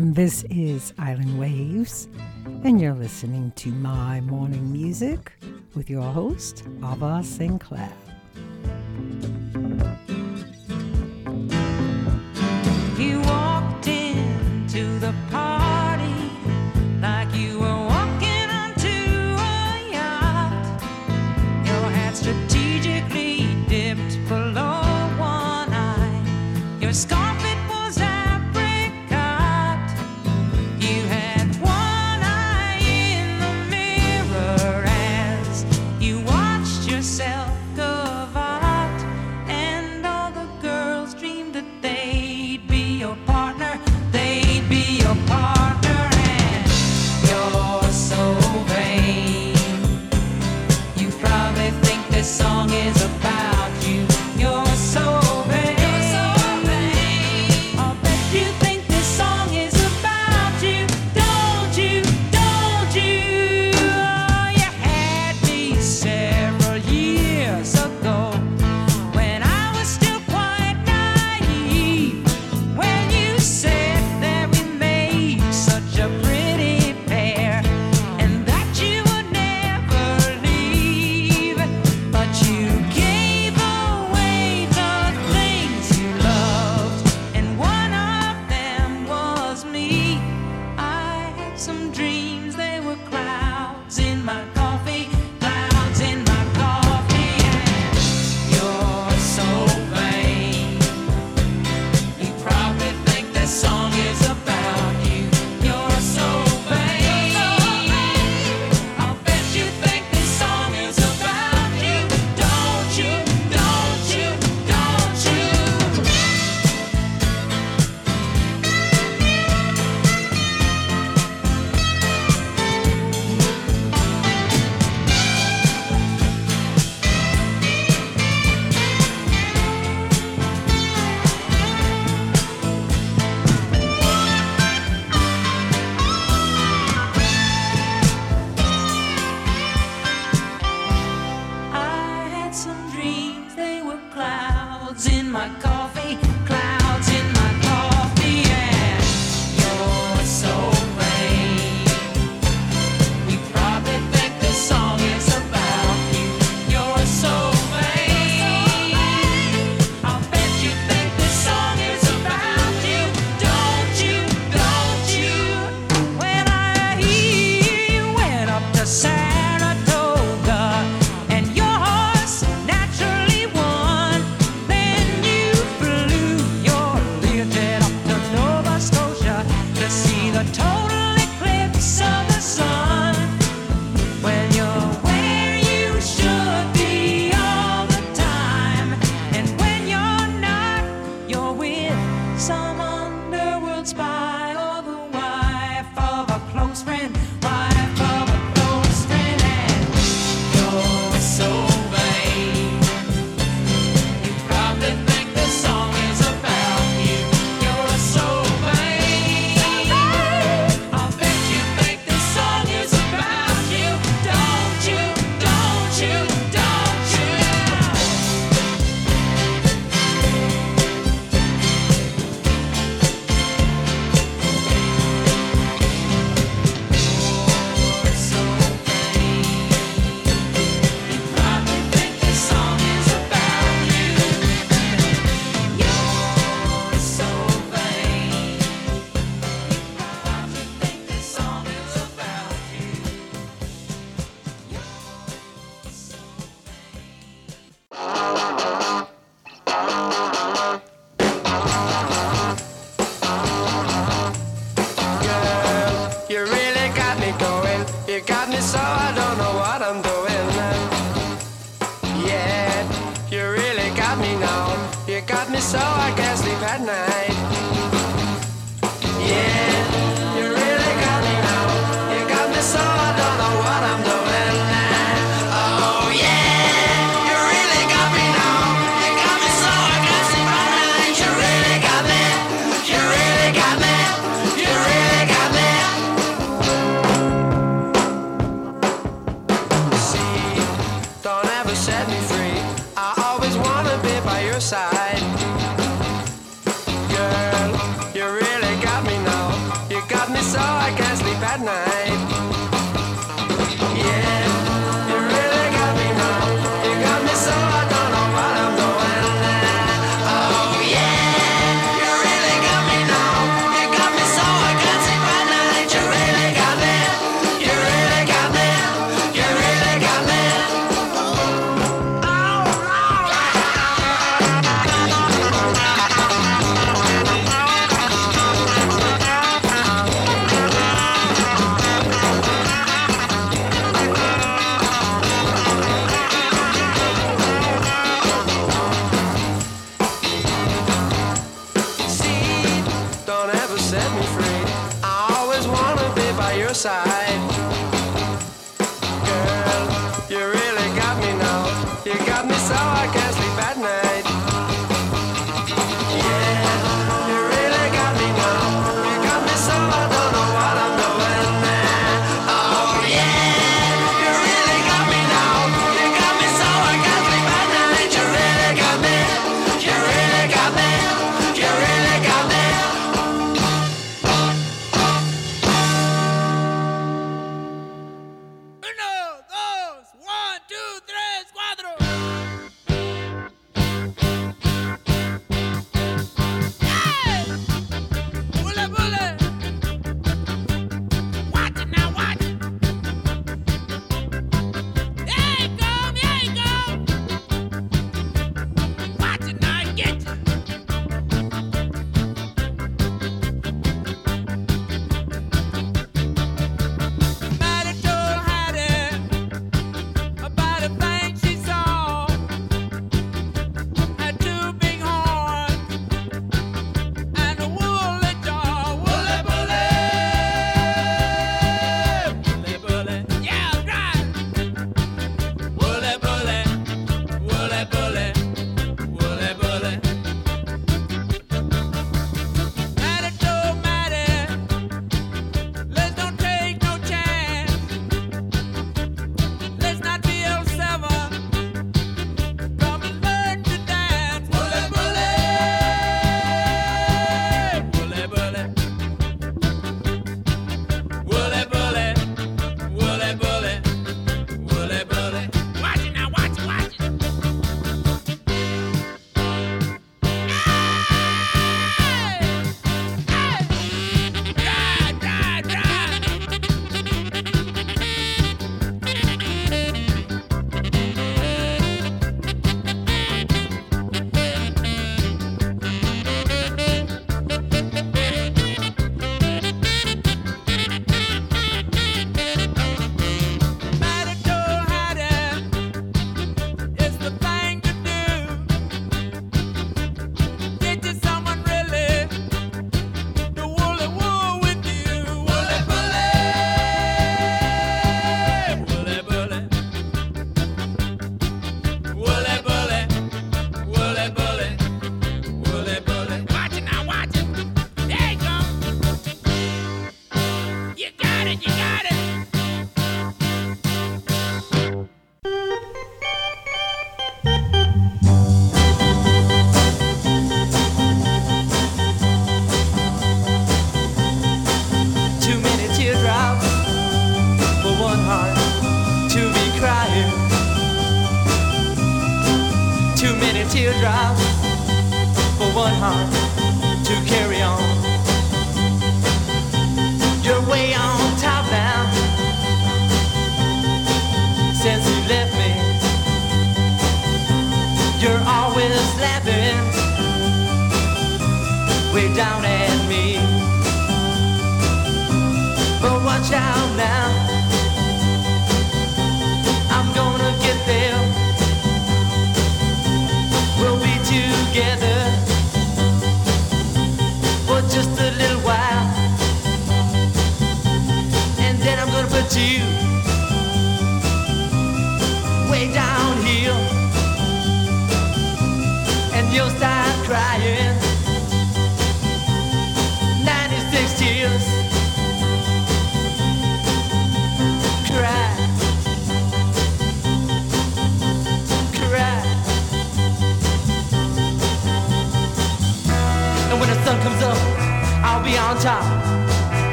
This is Island Waves, and you're listening to My Morning Music with your host, Ava Sainte Claire.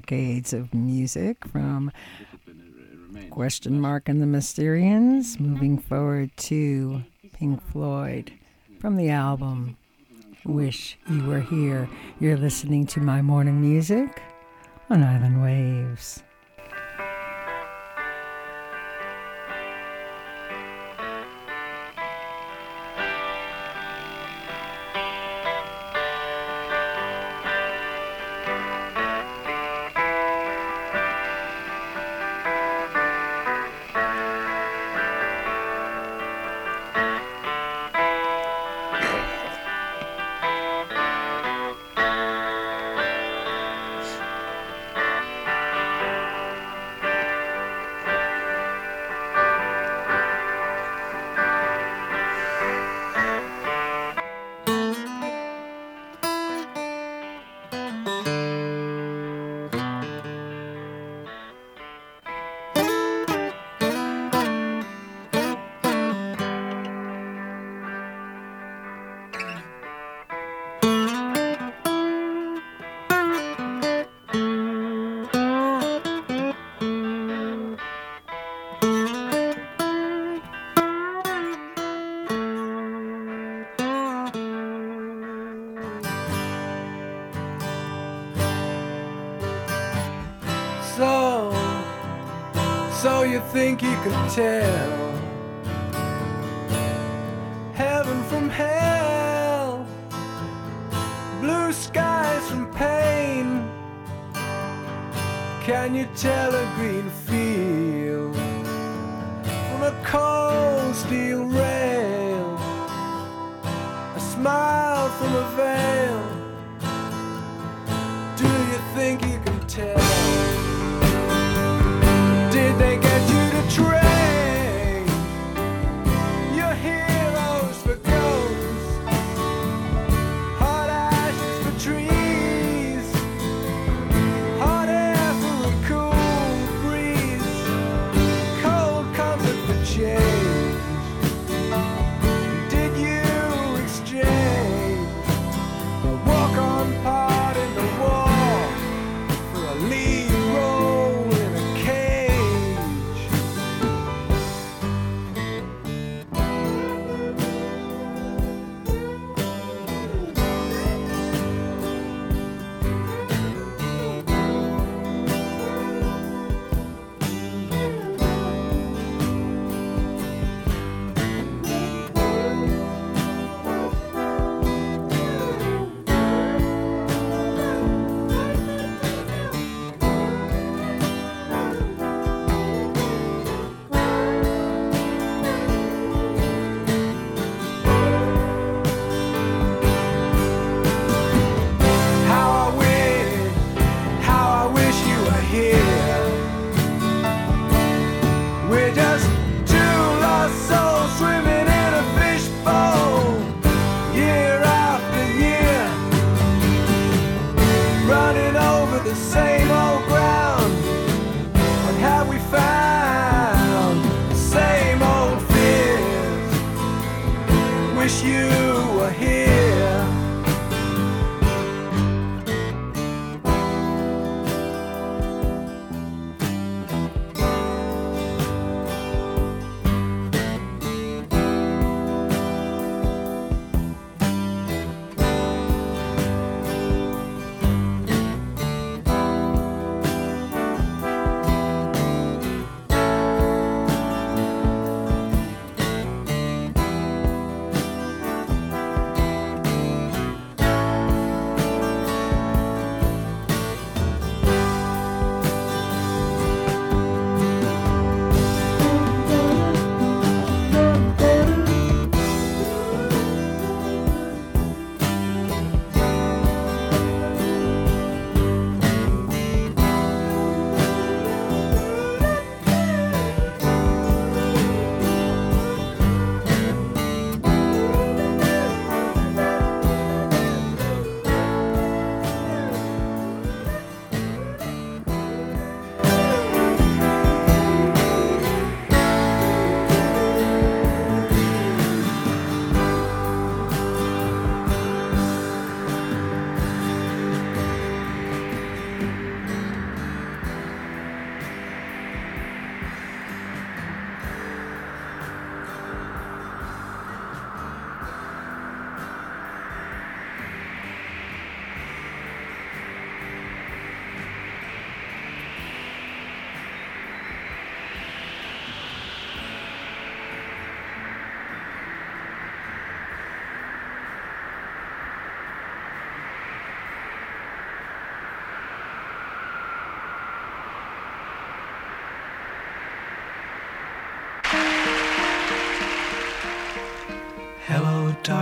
decades of music from Question Mark and the Mysterians, moving forward to Pink Floyd from the album Wish You Were Here. You're listening to my morning music on Island Waves.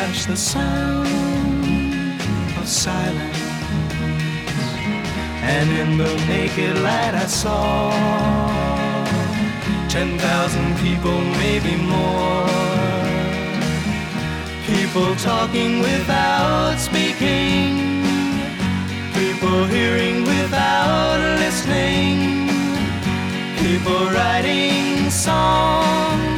and touched the sound of silence. And in the naked light I saw ten thousand people, maybe more. People talking without speaking. People hearing without listening. People writing songs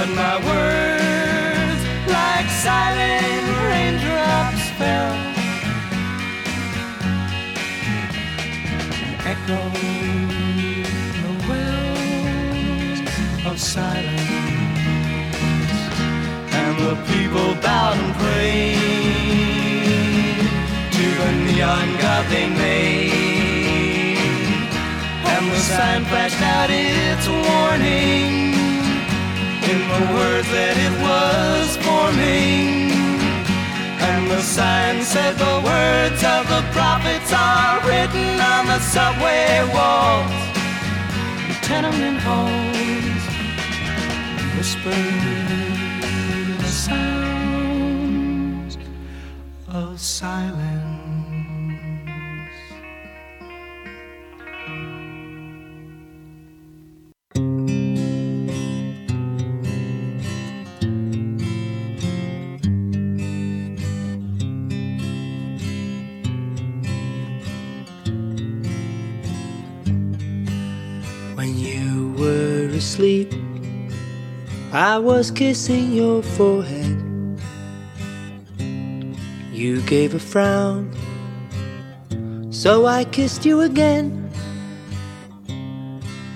But my words, like silent raindrops, fell. And echoed the wells of silence. And the people bowed and prayed to the neon god they made. And the sign flashed out its warning in the words that it was forming. And the sign said the words of the prophets are written on the subway walls, tenement halls, whispered the sounds of silence. Were asleep, I was kissing your forehead. You gave a frown, so I kissed you again.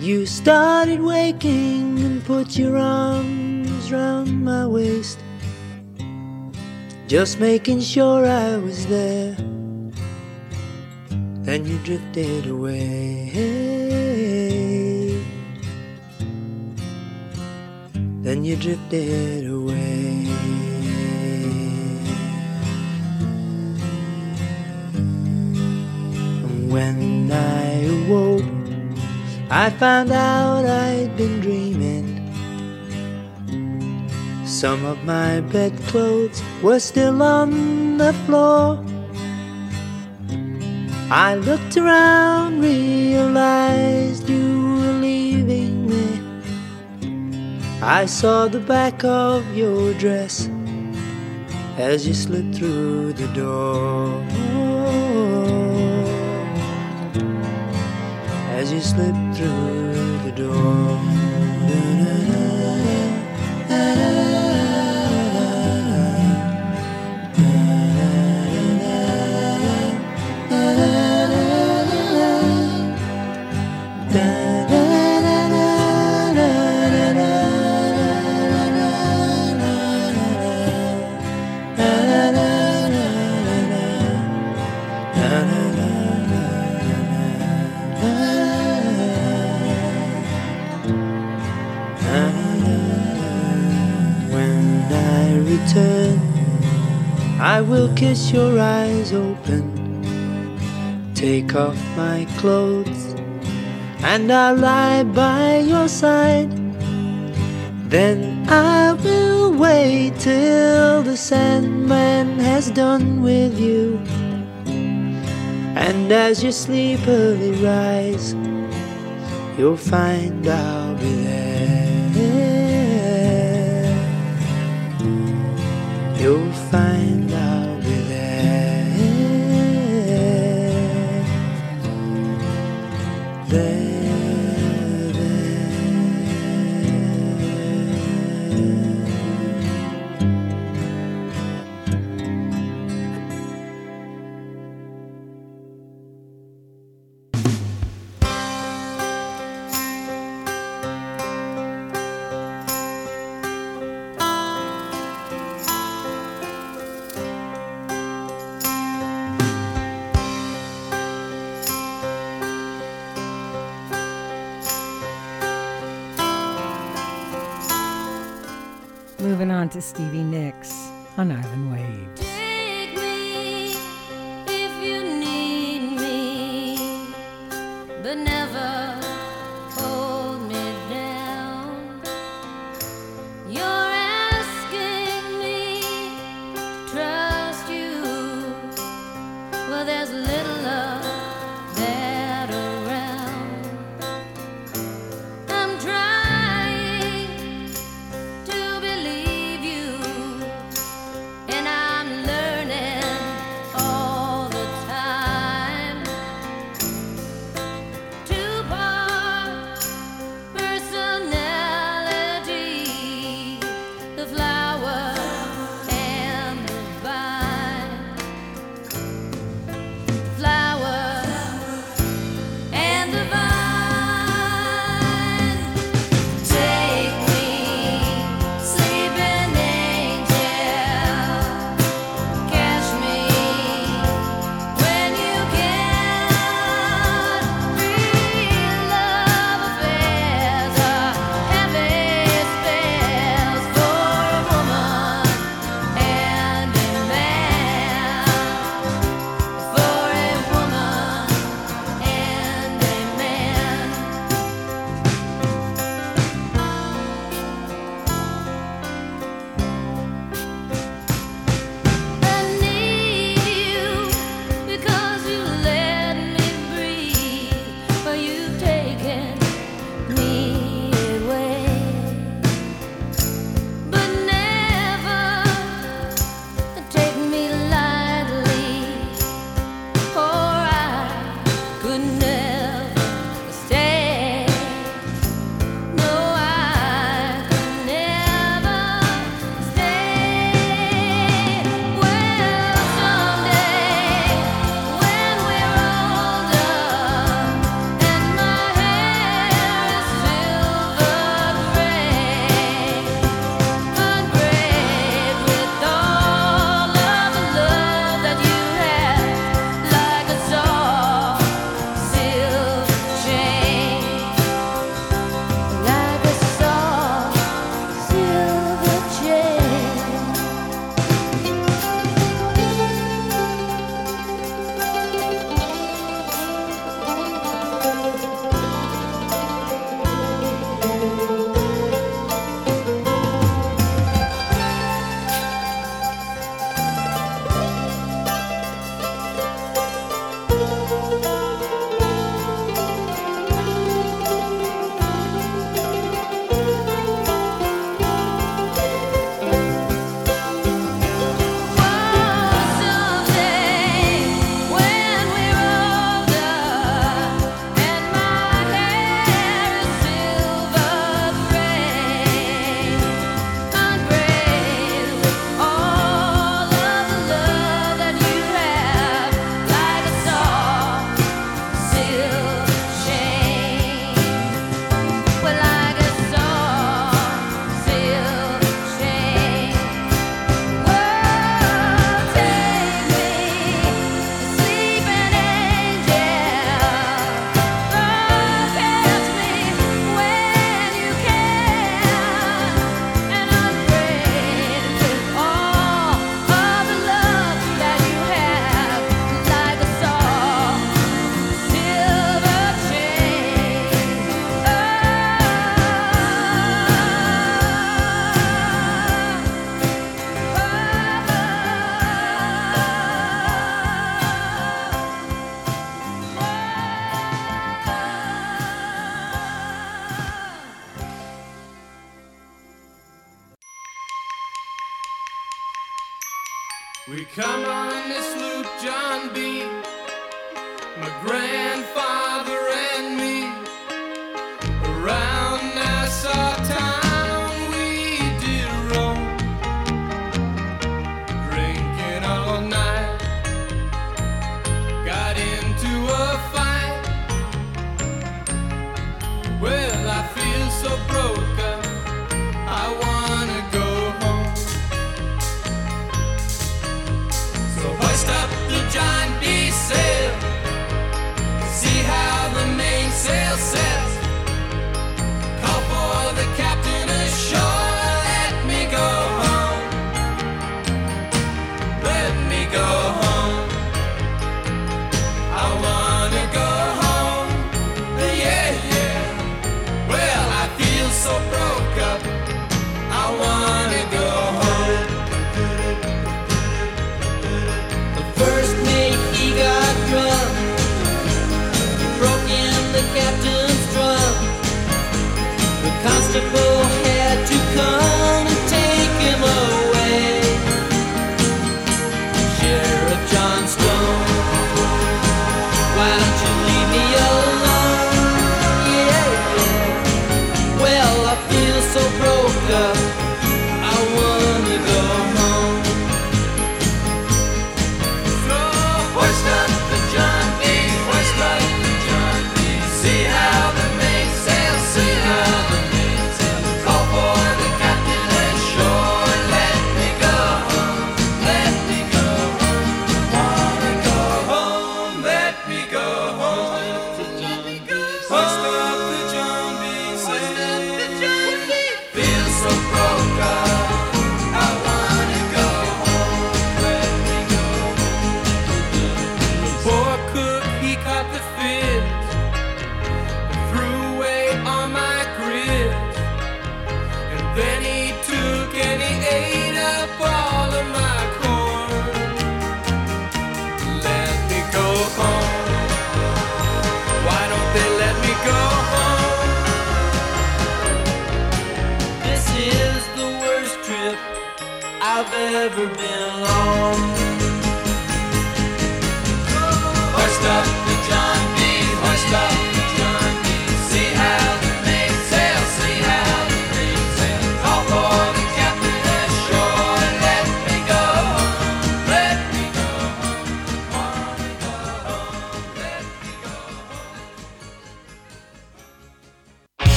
You started waking and put your arms round my waist, just making sure I was there. Then you drifted away. Then you drifted away. When I awoke, I found out I'd been dreaming. Some of my bedclothes were still on the floor. I looked around, realized you were leaving. I saw the back of your dress as you slipped through the door. As you slipped through the door. I will kiss your eyes open, take off my clothes, and I'll lie by your side. Then I will wait till the Sandman has done with you. And as you sleepily rise, you'll find I'll be there. You'll find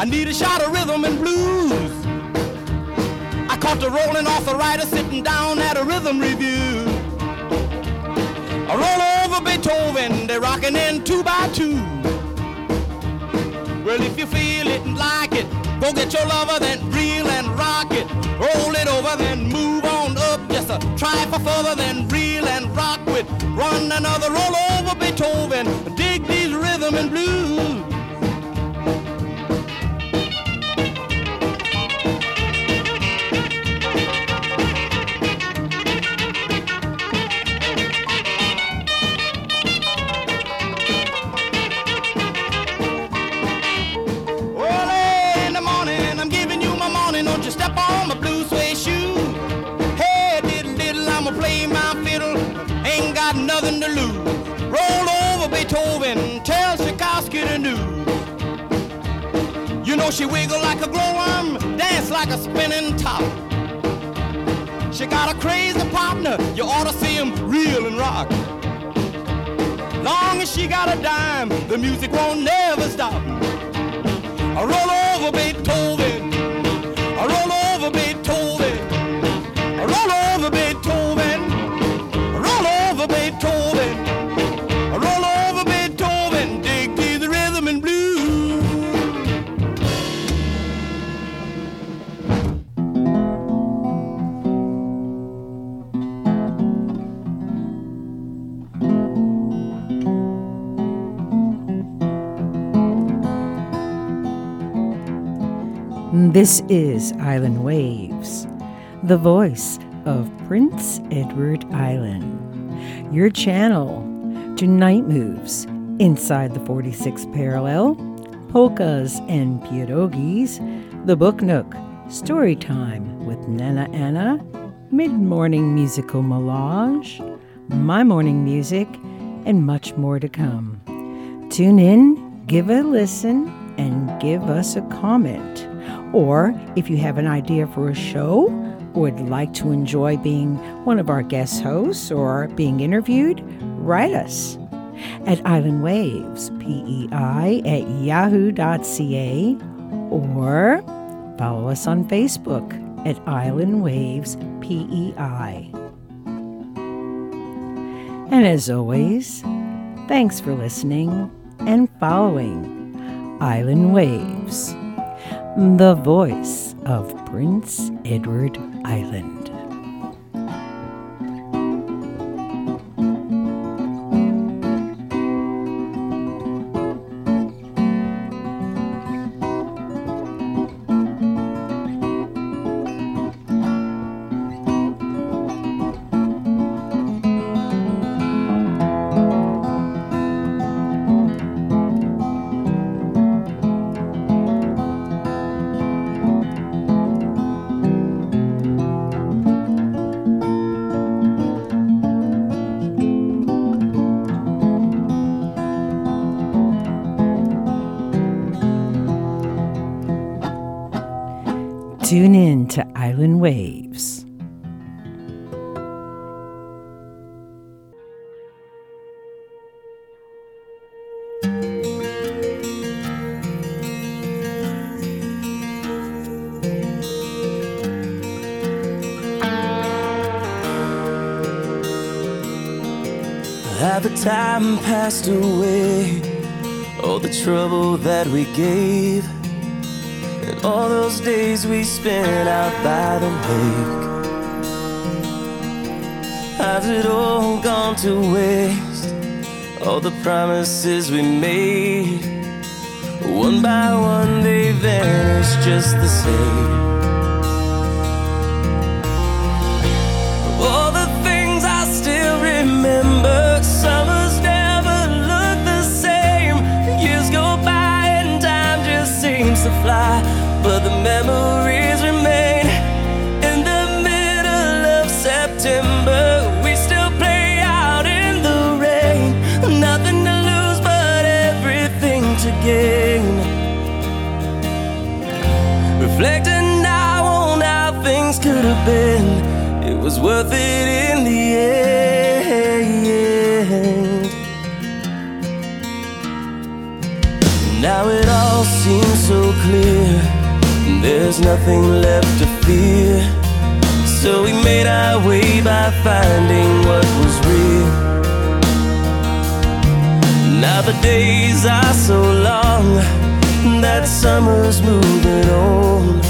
I need a shot of rhythm and blues. I caught the rolling arthritis sitting down at a rhythm review. I roll over Beethoven, they're rocking in two by two. Well, if you feel it and like it, go get your lover, then reel and rock it. Roll it over, then move on up. Just a try for further, then reel and rock with. Run another roll over Beethoven. Dig these rhythm and blues. Got a dime, the music won't never stop. I roll This is Island Waves, the voice of Prince Edward Island. Your channel to night moves inside the 46th parallel, polkas and pierogies, the book nook, story time with Nana Anna, mid morning musical melange, my morning music, and much more to come. Tune in, give a listen, and give us a comment. Or if you have an idea for a show or would like to enjoy being one of our guest hosts or being interviewed, write us at Island Waves, PEI at yahoo.ca, or follow us on Facebook at Island Waves PEI. And as always, thanks for listening and following Island Waves, the voice of Prince Edward Island. That we gave, and all those days we spent out by the lake. Has it all gone to waste? All the promises we made, one by one they vanish just the same. Seems to fly, but the memories remain. In the middle of September, we still play out in the rain. Nothing to lose, but everything to gain. Reflecting now on how things could have been, it was worth it clear. There's nothing left to fear. So we made our way by finding what was real. Now the days are so long that summer's moving on.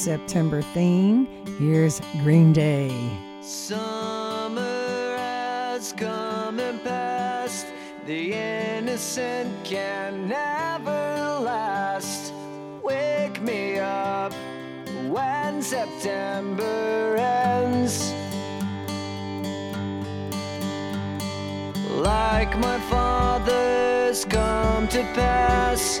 September theme. Here's Green Day. Summer has come and passed. The innocent can never last. Wake me up when September ends. Like my father's come to pass.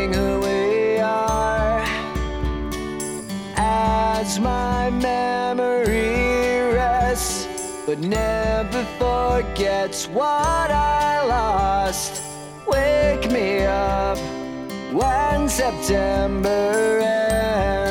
My memory rests, but never forgets what I lost. Wake me up when September ends.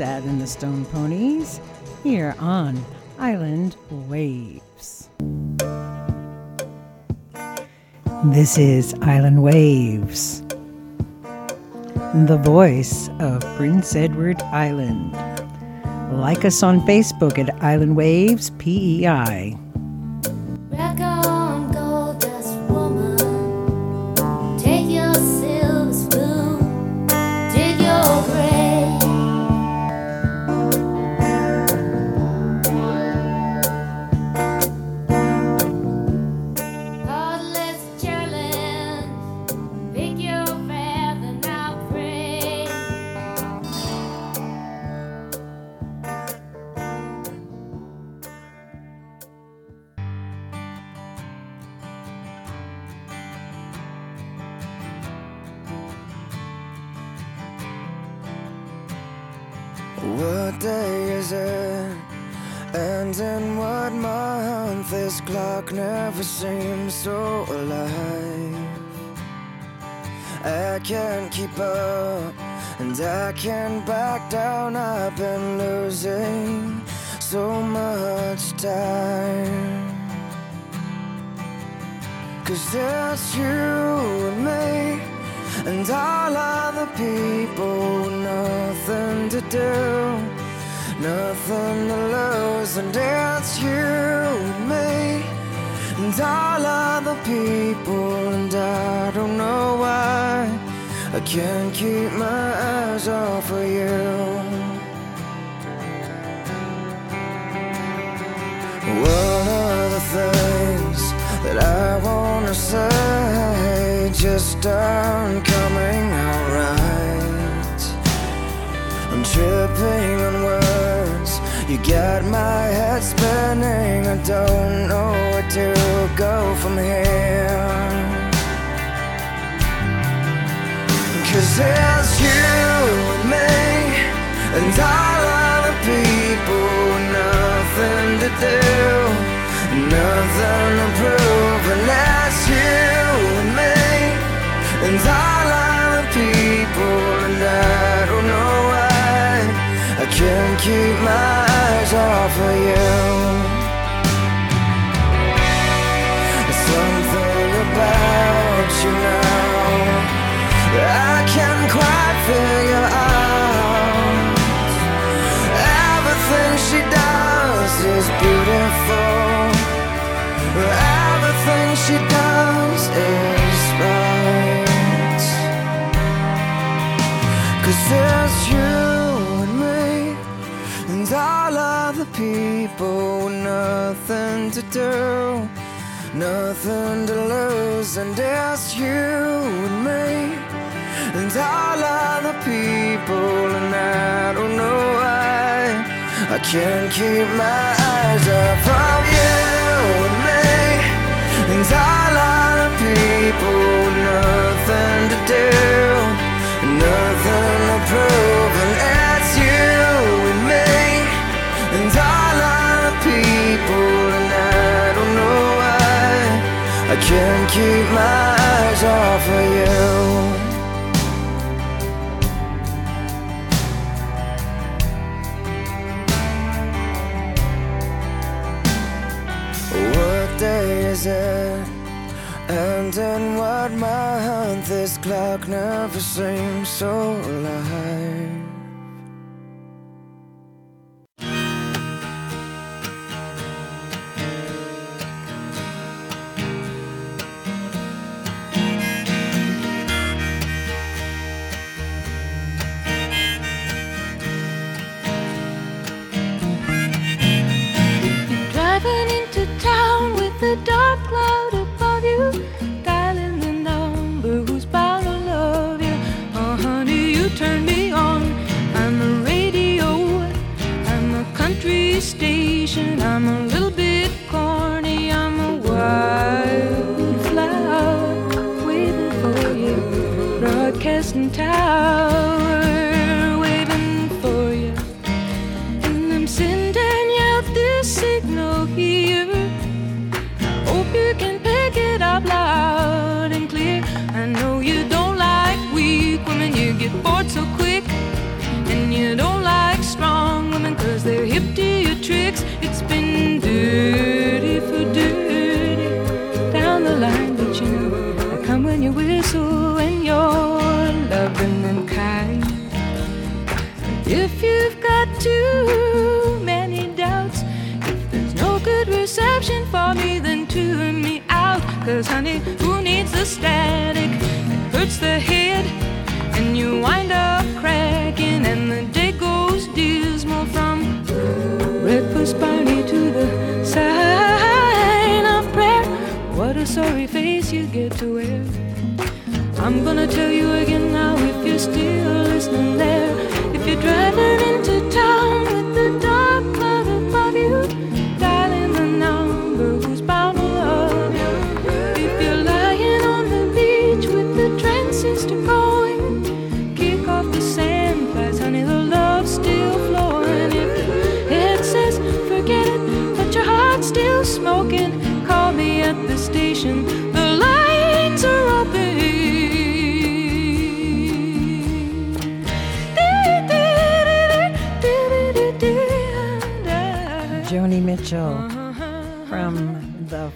Ronstadt and the Stone Poneys here on Island Waves. This is Island Waves, the voice of Prince Edward Island. Like us on Facebook at Island Waves PEI. wondering what my this clock never seems so alive.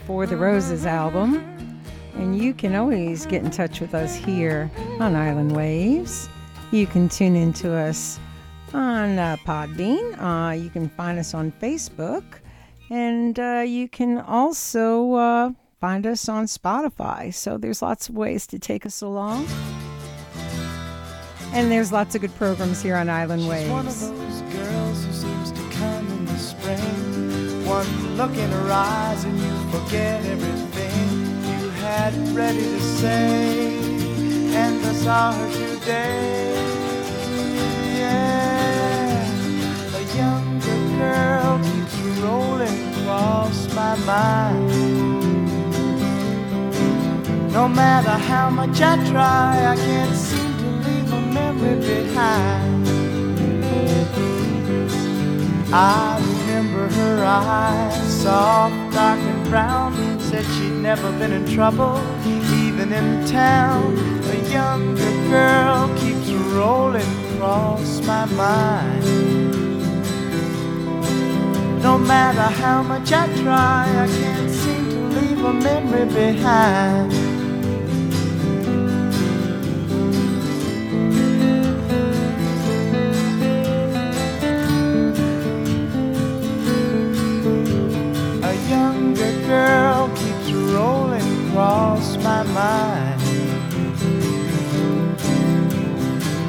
For the Roses album. And you can always get in touch with us here on Island Waves. You can tune in to us on uh, Podbean. Uh, you can find us on Facebook. And uh, you can also uh, find us on Spotify. So there's lots of ways to take us along. And there's lots of good programs here on Island Waves. One look in her eyes and you forget everything you had ready to say, and I saw her today. Yeah, a younger girl keeps rolling across my mind. No matter how much I try, I can't seem to leave a memory behind. I remember her eyes, soft, dark, and brown. Said she'd never been in trouble, even in town. A younger girl keeps rolling across my mind. No matter how much I try, I can't seem to leave a memory behind. Girl keeps rolling across my mind.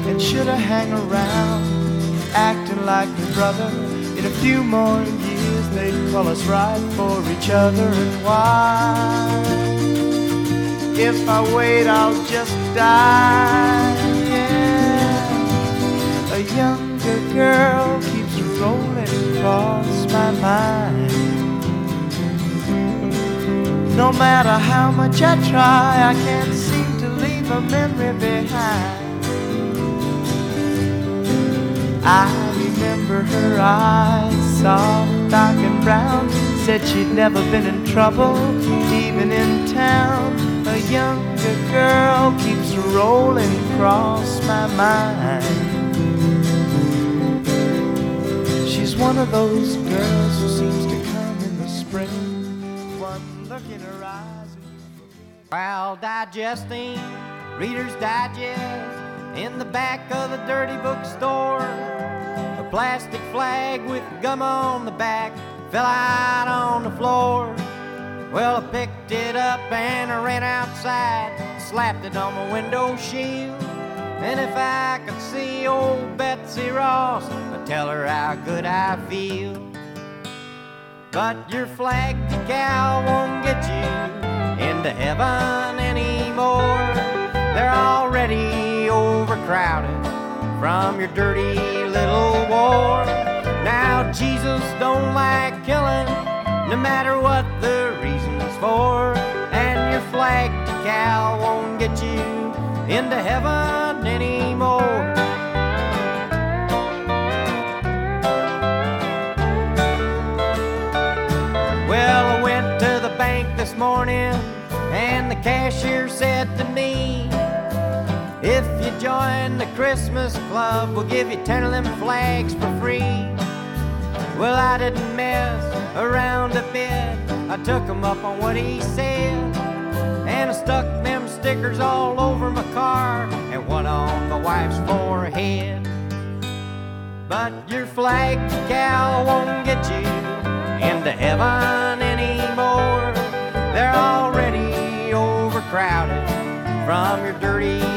And should I hang around, acting like a brother? In a few more years, they'd call us right for each other. And why? If I wait, I'll just die. Yeah. A younger girl keeps rolling across my mind. No matter how much I try, I can't seem to leave a memory behind. I remember her eyes, soft, dark, and brown. Said she'd never been in trouble, even in town. A younger girl keeps rolling across my mind. She's one of those girls who seems to While digesting Reader's Digest in the back of the dirty bookstore. A plastic flag with gum on the back fell out on the floor. Well, I picked it up and I ran outside, slapped it on my window shield. And if I could see old Betsy Ross, I'd tell her how good I feel. But your flag decal won't get you into heaven anymore. They're already overcrowded from your dirty little war. Now Jesus don't like killing, no matter what the reasons for. And your flag to cow won't get you into heaven anymore. Well, I went to the bank this morning, and the cashier said to me, If you join the Christmas club, we'll give you 10 of them flags for free. Well, I didn't mess around a bit, I took him up on what he said, and I stuck them stickers all over my car and one on my wife's forehead. But your flag decal won't get you into heaven anymore. They're overcrowded from your dirty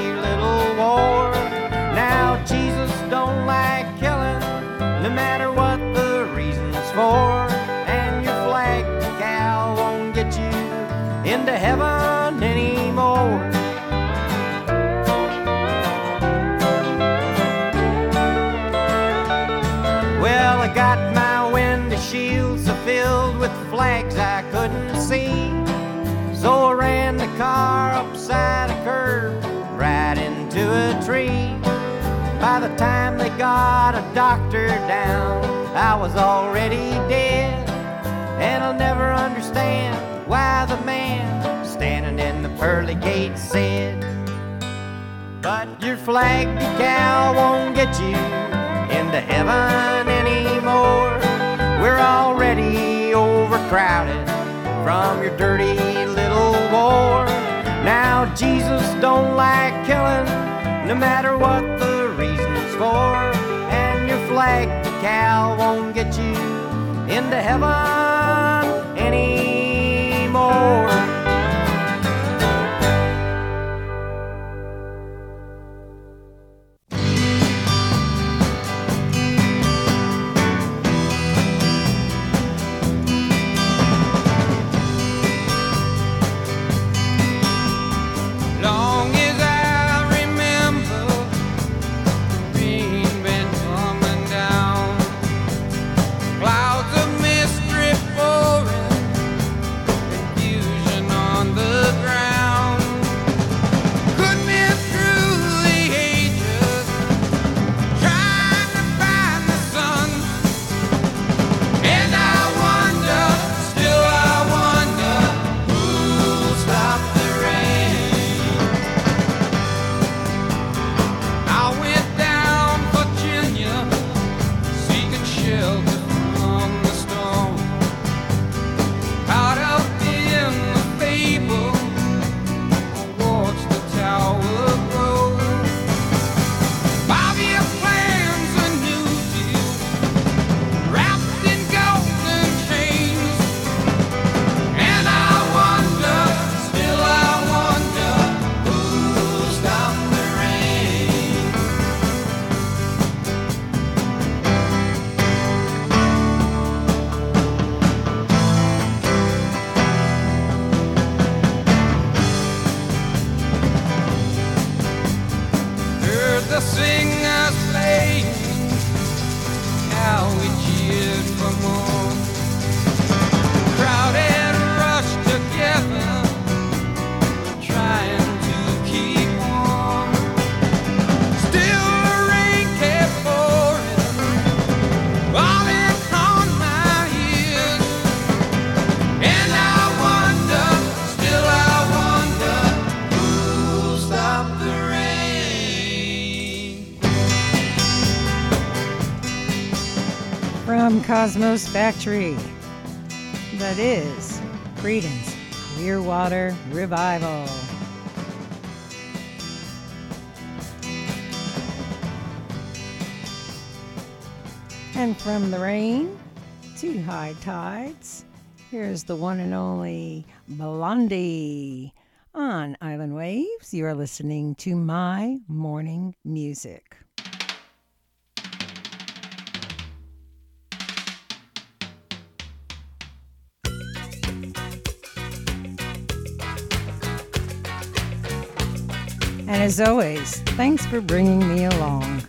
tree. By the time they got a doctor down, I was already dead. And I'll never understand why the man standing in the pearly gate said, But your flag decal won't get you into heaven anymore. We're already overcrowded from your dirty little war. Now Jesus don't like killing, no matter what the reasons for. And your flag decal won't get you into heaven anymore. Cosmo's Factory. That is Creedence Clearwater Revival. And from the rain to high tides, here's the one and only Blondie. On Island Waves, you are listening to My Morning Music. And as always, thanks for bringing me along.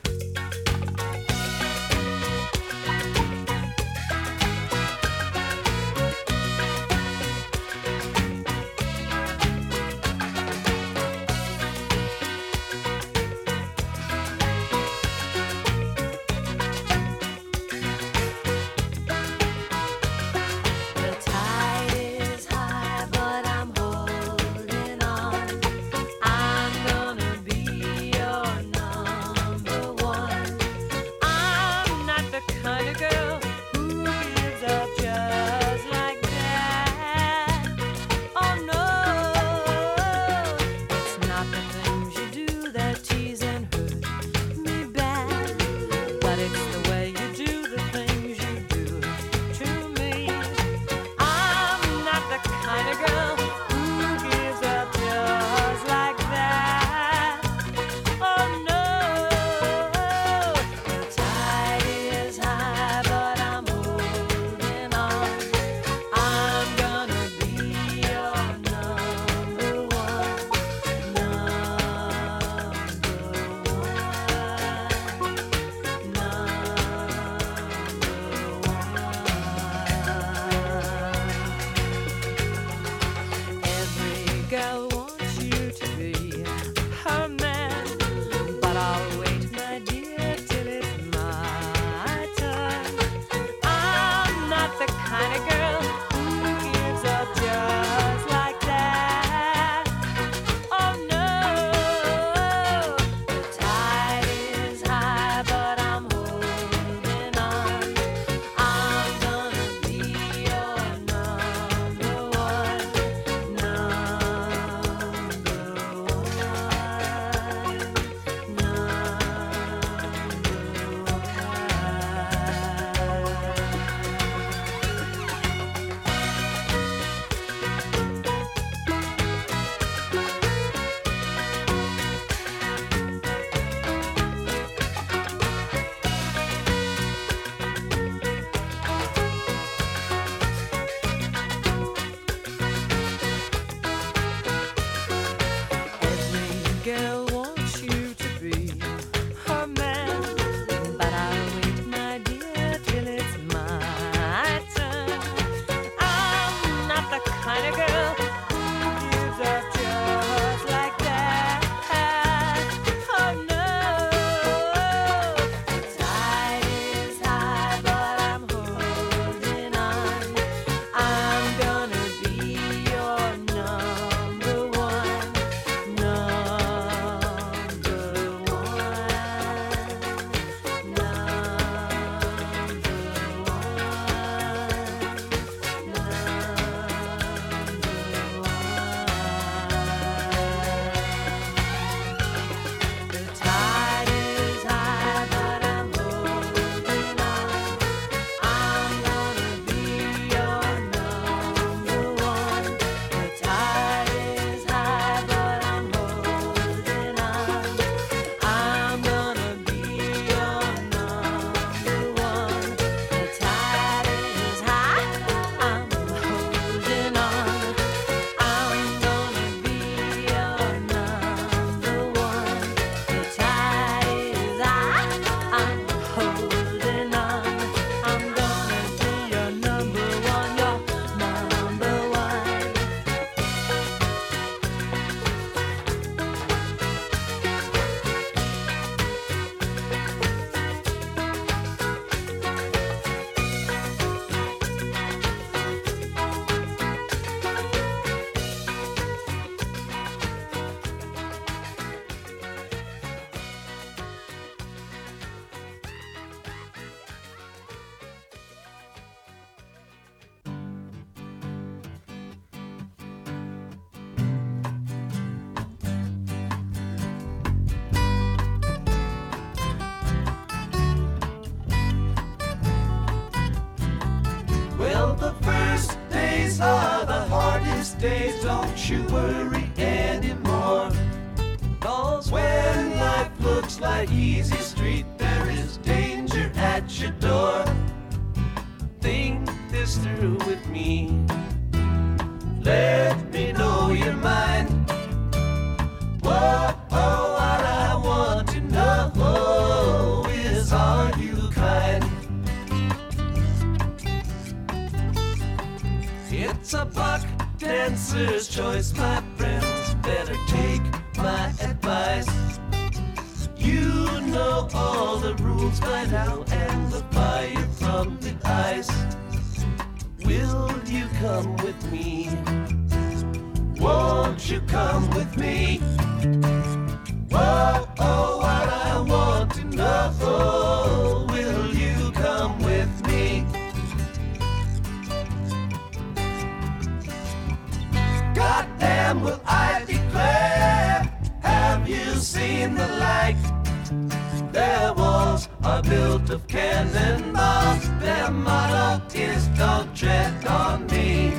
Are built of cannonballs. Their motto is don't tread on me.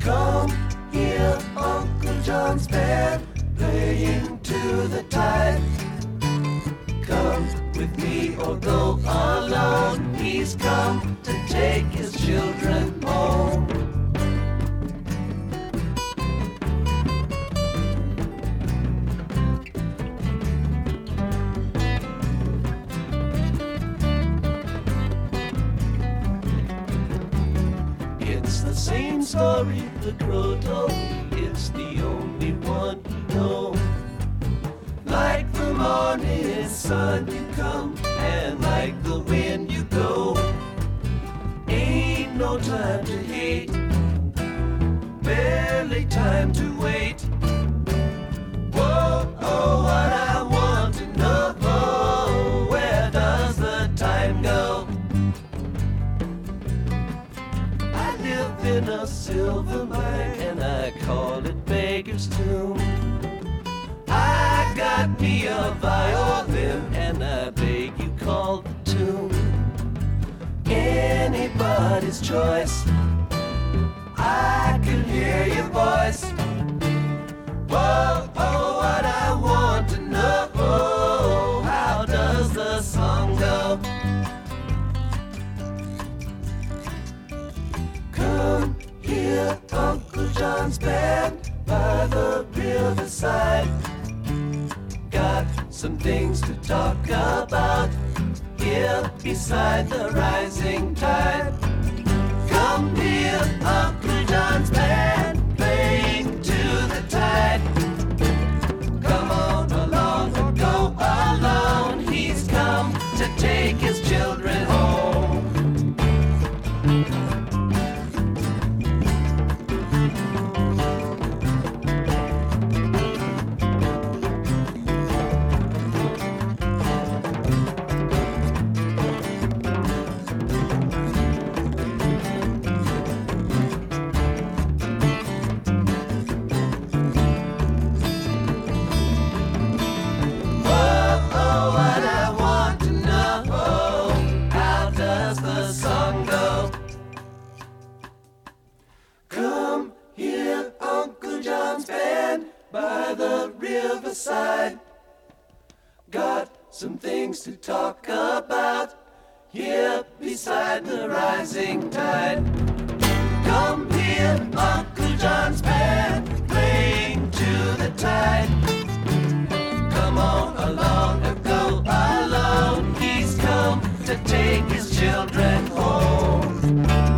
Come here, Uncle John's band playing to the tide. Come with me or go alone. He's come to take his children home. Story the me. It's the only one you know. Like the morning sun you come, and like the wind you go. Ain't no time to hate, barely time to wait. Whoa, oh, what I Tomb. I got me a violin and I beg you call the tune. Anybody's choice. I can hear your voice. Whoa, oh, what I want to know. Oh, How does the song go? Come here, Uncle John's band by the riverside. Got some things to talk about here beside the rising tide. Come here, Uncle John's band some things to talk about here beside the rising tide. Come here, Uncle John's band playing to the tide. Come on along and go alone. He's come to take his children home.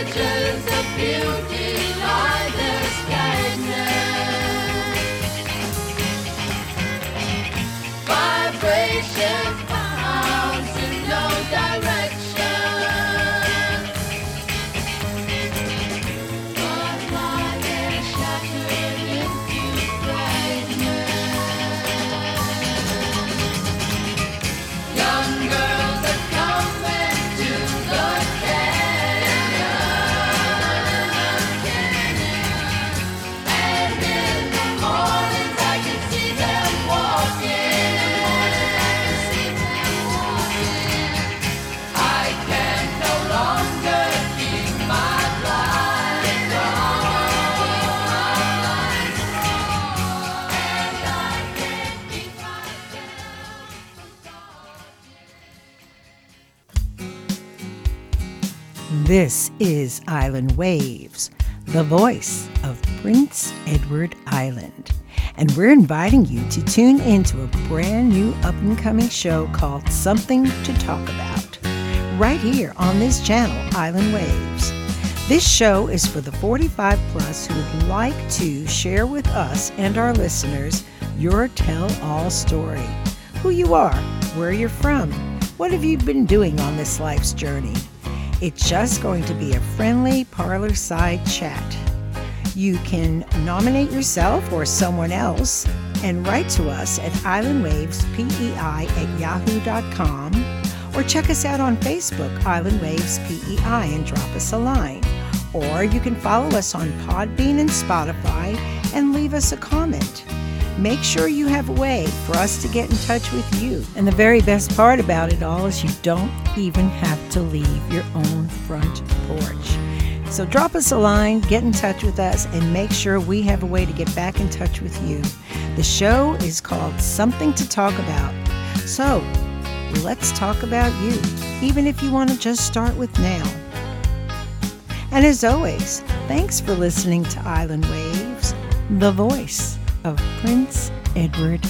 Images This is Island Waves, the voice of Prince Edward Island. And we're inviting you to tune into a brand new up and coming show called Something to Talk About, right here on this channel, Island Waves. This show is for the 45 plus who would like to share with us and our listeners your tell all story who you are, where you're from, what have you been doing on this life's journey. It's just going to be a friendly parlor side chat. You can nominate yourself or someone else and write to us at islandwavespei at yahoo.com or check us out on Facebook, Island Waves PEI, and drop us a line. Or you can follow us on Podbean and Spotify and leave us a comment. Make sure you have a way for us to get in touch with you. And the very best part about it all is you don't even have to leave your own front porch. So drop us a line, get in touch with us, and make sure we have a way to get back in touch with you. The show is called Something to Talk About. So let's talk about you, even if you want to just start with now. And as always, thanks for listening to Island Waves, the voice of Prince Edward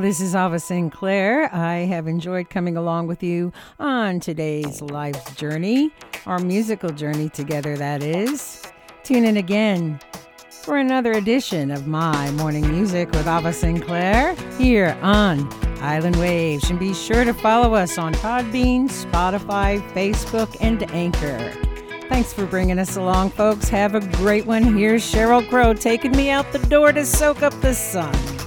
Well, this is Ava Sainte Claire. I have enjoyed coming along with you on today's life's journey, our musical journey together, that is. Tune in again for another edition of my morning music with Ava Sainte Claire here on Island Waves. And be sure to follow us on Podbean, Spotify, Facebook, and Anchor. Thanks for bringing us along, folks. Have a great one. Here's Sheryl Crow taking me out the door to soak up the sun.